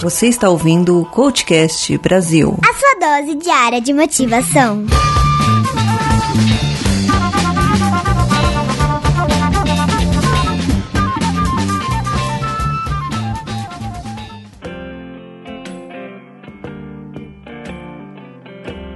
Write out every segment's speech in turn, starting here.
Você está ouvindo o Coachcast Brasil. A sua dose diária de motivação.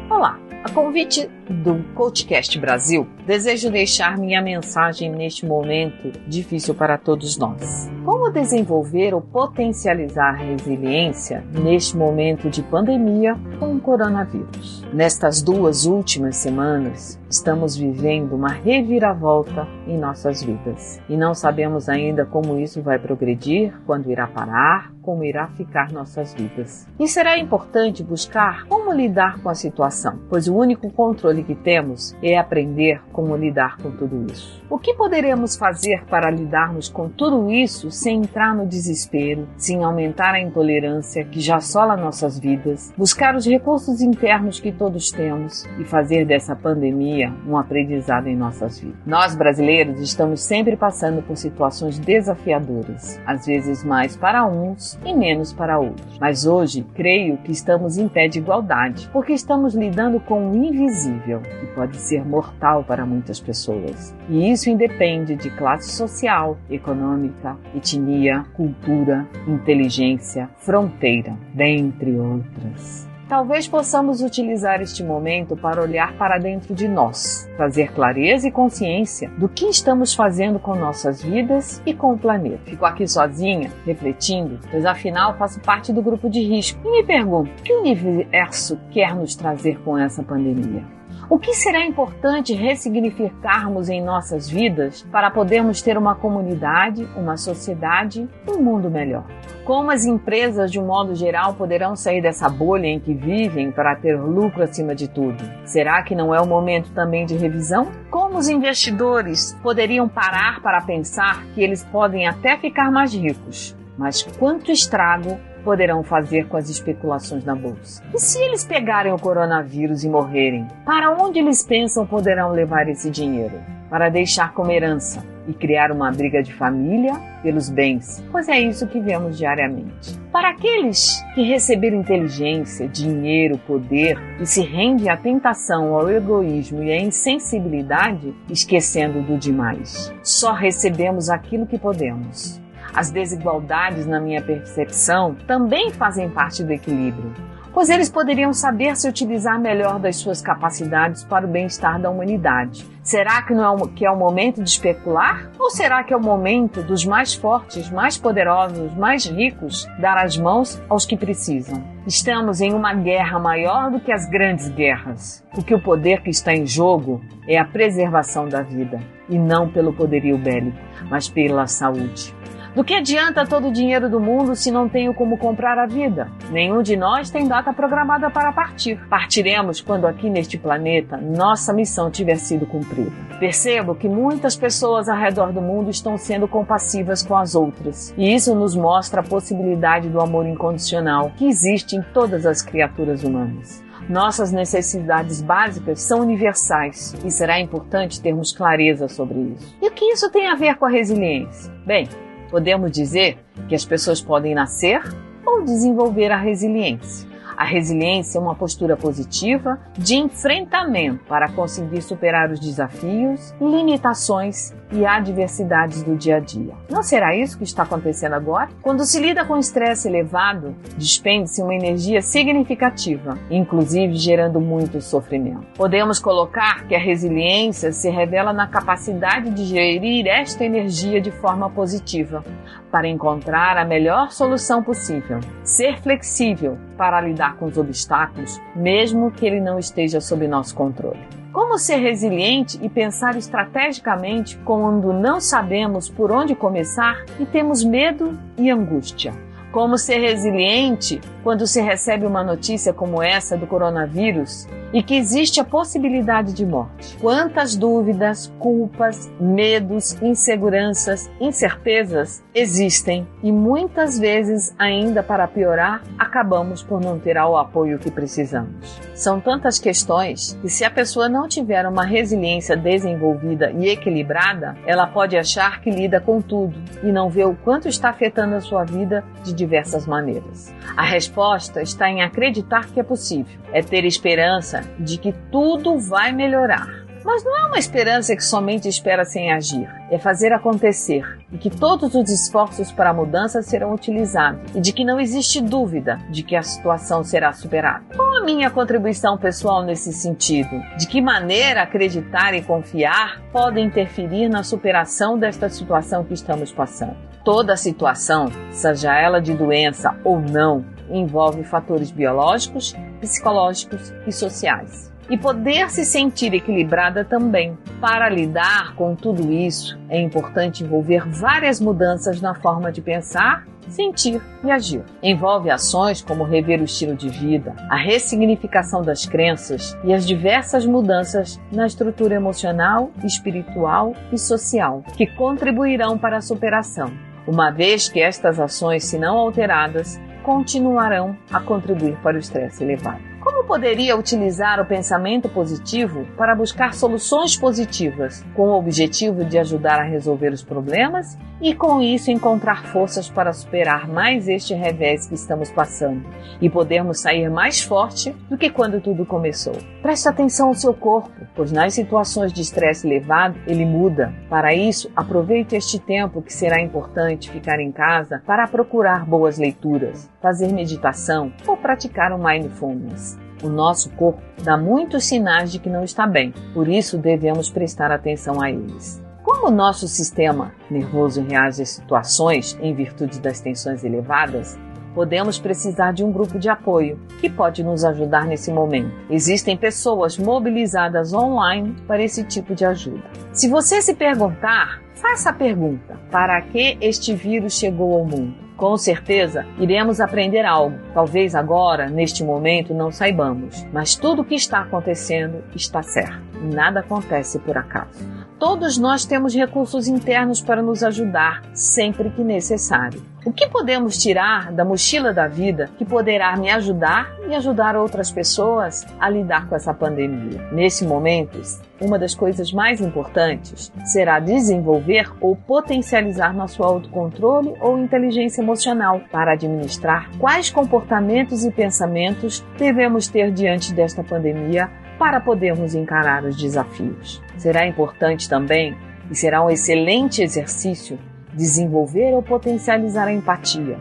Olá, a convite do Coachcast Brasil, desejo deixar minha mensagem neste momento difícil para todos nós. Desenvolver ou potencializar resiliência neste momento de pandemia com o coronavírus? Nestas duas últimas semanas, estamos vivendo uma reviravolta em nossas vidas e não sabemos ainda como isso vai progredir, quando irá parar, como irá ficar nossas vidas. E será importante buscar como lidar com a situação, pois o único controle que temos é aprender como lidar com tudo isso. O que poderemos fazer para lidarmos com tudo isso sem entrar no desespero, sem aumentar a intolerância que já assola nossas vidas, buscar os recursos internos que todos temos e fazer dessa pandemia um aprendizado em nossas vidas? Nós brasileiros estamos sempre passando por situações desafiadoras, às vezes mais para uns e menos para outros. Mas hoje creio que estamos em pé de igualdade, porque estamos lidando com o invisível que pode ser mortal para muitas pessoas. E isso independe de classe social, econômica, etnia, cultura, inteligência, fronteira, dentre outras. Talvez possamos utilizar este momento para olhar para dentro de nós, trazer clareza e consciência do que estamos fazendo com nossas vidas e com o planeta. Fico aqui sozinha, refletindo, pois afinal faço parte do grupo de risco e me pergunto: que universo quer nos trazer com essa pandemia? O que será importante ressignificarmos em nossas vidas para podermos ter uma comunidade, uma sociedade, um mundo melhor? Como as empresas, de um modo geral, poderão sair dessa bolha em que vivem para ter lucro acima de tudo? Será que não é o momento também de revisão? Como os investidores poderiam parar para pensar que eles podem até ficar mais ricos, mas quanto estrago poderão fazer com as especulações na bolsa? E se eles pegarem o coronavírus e morrerem, para onde eles pensam poderão levar esse dinheiro? Para deixar como herança e criar uma briga de família pelos bens, pois é isso que vemos diariamente. Para aqueles que receberam inteligência, dinheiro, poder e se rendem à tentação, ao egoísmo e à insensibilidade, esquecendo do demais. Só recebemos aquilo que podemos. As desigualdades, na minha percepção, também fazem parte do equilíbrio, pois eles poderiam saber se utilizar melhor das suas capacidades para o bem-estar da humanidade. Será que não é o, que é o momento de especular? Ou será que é o momento dos mais fortes, mais poderosos, mais ricos dar as mãos aos que precisam? Estamos em uma guerra maior do que as grandes guerras, porque o poder que está em jogo é a preservação da vida, e não pelo poderio bélico, mas pela saúde. Do que adianta todo o dinheiro do mundo se não tenho como comprar a vida? Nenhum de nós tem data programada para partir. Partiremos quando aqui neste planeta nossa missão tiver sido cumprida. Percebo que muitas pessoas ao redor do mundo estão sendo compassivas com as outras, e isso nos mostra a possibilidade do amor incondicional que existe em todas as criaturas humanas. Nossas necessidades básicas são universais e será importante termos clareza sobre isso. E o que isso tem a ver com a resiliência? Bem, Podemos dizer que as pessoas podem nascer ou desenvolver a resiliência. A resiliência é uma postura positiva de enfrentamento para conseguir superar os desafios, limitações e adversidades do dia a dia. Não será isso que está acontecendo agora? Quando se lida com estresse elevado, despende-se uma energia significativa, inclusive gerando muito sofrimento. Podemos colocar que a resiliência se revela na capacidade de gerir esta energia de forma positiva, para encontrar a melhor solução possível. Ser flexível para lidar com os obstáculos, mesmo que ele não esteja sob nosso controle. Como ser resiliente e pensar estrategicamente quando não sabemos por onde começar e temos medo e angústia? Como ser resiliente quando se recebe uma notícia como essa do coronavírus e que existe a possibilidade de morte. Quantas dúvidas, culpas, medos, inseguranças, incertezas existem e muitas vezes, ainda para piorar, acabamos por não ter o apoio que precisamos. São tantas questões que, se a pessoa não tiver uma resiliência desenvolvida e equilibrada, ela pode achar que lida com tudo e não vê o quanto está afetando a sua vida de diversas maneiras. A resposta está em acreditar que é possível, é ter esperança de que tudo vai melhorar. Mas não é uma esperança que somente espera sem agir, é fazer acontecer e que todos os esforços para a mudança serão utilizados e de que não existe dúvida de que a situação será superada. Qual a minha contribuição pessoal nesse sentido? De que maneira acreditar e confiar podem interferir na superação desta situação que estamos passando? Toda situação, seja ela de doença ou não, envolve fatores biológicos, psicológicos e sociais e poder se sentir equilibrada também. Para lidar com tudo isso, é importante envolver várias mudanças na forma de pensar sentir e agir. Envolve ações como rever o estilo de vida, a ressignificação das crenças e as diversas mudanças na estrutura emocional, espiritual e social que contribuirão para a superação. Uma vez que estas ações, se não alteradas, continuarão a contribuir para o estresse elevado. Como poderia utilizar o pensamento positivo para buscar soluções positivas, com o objetivo de ajudar a resolver os problemas e, com isso, encontrar forças para superar mais este revés que estamos passando e podermos sair mais forte do que quando tudo começou? Preste atenção ao seu corpo, pois nas situações de estresse elevado ele muda. Para isso, aproveite este tempo que será importante ficar em casa para procurar boas leituras, fazer meditação ou praticar o mindfulness. O nosso corpo dá muitos sinais de que não está bem, por isso devemos prestar atenção a eles. Como o nosso sistema nervoso reage às situações em virtude das tensões elevadas, podemos precisar de um grupo de apoio que pode nos ajudar nesse momento. Existem pessoas mobilizadas online para esse tipo de ajuda. Se você se perguntar, faça a pergunta: para que este vírus chegou ao mundo? Com certeza iremos aprender algo. Talvez agora, neste momento, não saibamos, mas tudo o que está acontecendo está certo. Nada acontece por acaso. Todos nós temos recursos internos para nos ajudar sempre que necessário. O que podemos tirar da mochila da vida que poderá me ajudar e ajudar outras pessoas a lidar com essa pandemia? Nesse momento, uma das coisas mais importantes será desenvolver ou potencializar nosso autocontrole ou inteligência emocional para administrar quais comportamentos e pensamentos devemos ter diante desta pandemia para podermos encarar os desafios. Será importante também e será um excelente exercício desenvolver ou potencializar a empatia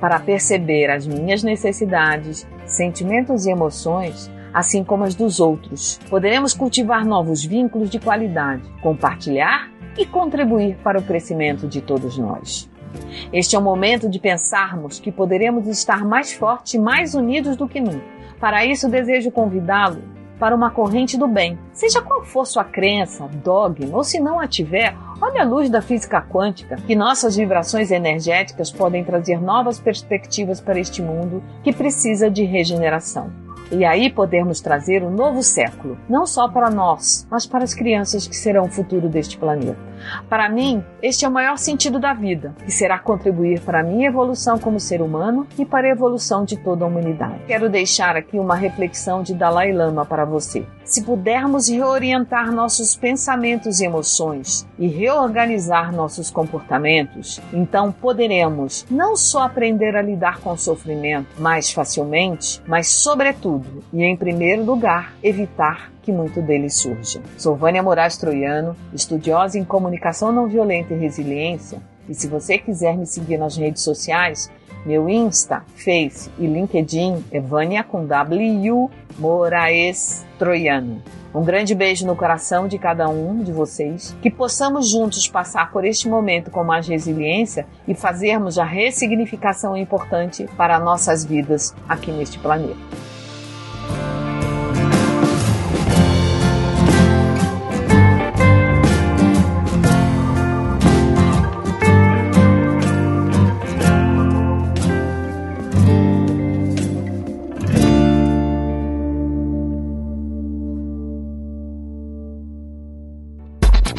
para perceber as minhas necessidades, sentimentos e emoções assim como as dos outros. Poderemos cultivar novos vínculos de qualidade, compartilhar e contribuir para o crescimento de todos nós. Este é o momento de pensarmos que poderemos estar mais fortes e mais unidos do que nunca. Para isso, desejo convidá-lo para uma corrente do bem. Seja qual for sua crença, dogma, ou se não a tiver, olhe a luz da física quântica, que nossas vibrações energéticas podem trazer novas perspectivas para este mundo que precisa de regeneração e aí podermos trazer um novo século, não só para nós, mas para as crianças que serão o futuro deste planeta. Para mim, este é o maior sentido da vida, que será contribuir para a minha evolução como ser humano e para a evolução de toda a humanidade. Quero deixar aqui uma reflexão de Dalai Lama para você. Se pudermos reorientar nossos pensamentos e emoções e reorganizar nossos comportamentos, então poderemos não só aprender a lidar com o sofrimento mais facilmente, mas, sobretudo e em primeiro lugar, evitar que muito dele surja. Sou Vânia Moraes Troiano, estudiosa em comunicação não violenta e resiliência, e se você quiser me seguir nas redes sociais, meu Insta, Face e LinkedIn é Vânia com W Moraes Troiano. Um grande beijo no coração de cada um de vocês, que possamos juntos passar por este momento com mais resiliência e fazermos a ressignificação importante para nossas vidas aqui neste planeta.